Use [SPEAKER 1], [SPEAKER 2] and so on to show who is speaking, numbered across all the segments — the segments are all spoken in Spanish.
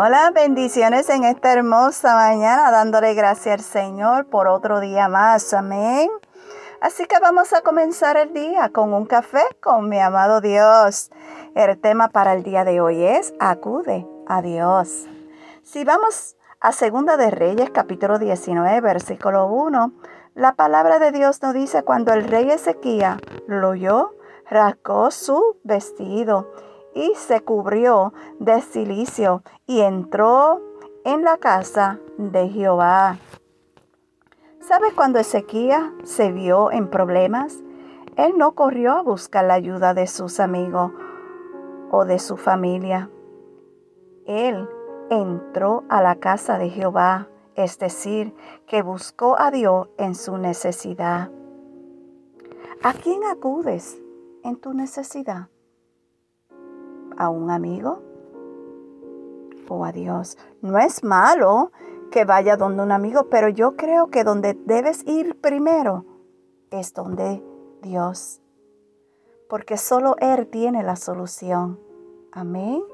[SPEAKER 1] Hola, bendiciones en esta hermosa mañana, dándole gracias al Señor por otro día más. Amén. Así que vamos a comenzar el día con un café con mi amado Dios. El tema para el día de hoy es acude a Dios. Si vamos a Segunda de Reyes, capítulo 19, versículo 1, la palabra de Dios nos dice cuando el rey Ezequiel lo oyó, rascó su vestido y se cubrió de silicio y entró en la casa de Jehová. ¿Sabes cuando Ezequiel se vio en problemas? Él no corrió a buscar la ayuda de sus amigos o de su familia. Él entró a la casa de Jehová, es decir, que buscó a Dios en su necesidad. ¿A quién acudes en tu necesidad? ¿A un amigo? ¿O a Dios? No es malo que vaya donde un amigo, pero yo creo que donde debes ir primero es donde Dios. Porque solo Él tiene la solución. Amén.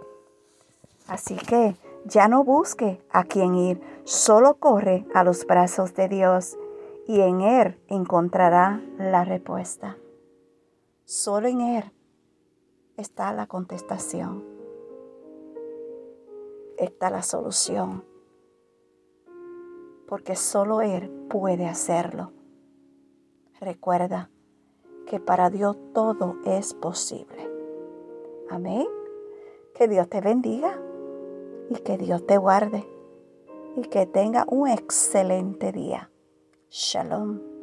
[SPEAKER 1] Así que ya no busque a quién ir, solo corre a los brazos de Dios y en Él encontrará la respuesta. Solo en Él está la contestación, está la solución, porque solo Él puede hacerlo. Recuerda que para Dios todo es posible. Amén. Que Dios te bendiga y que Dios te guarde y que tenga un excelente día. Shalom.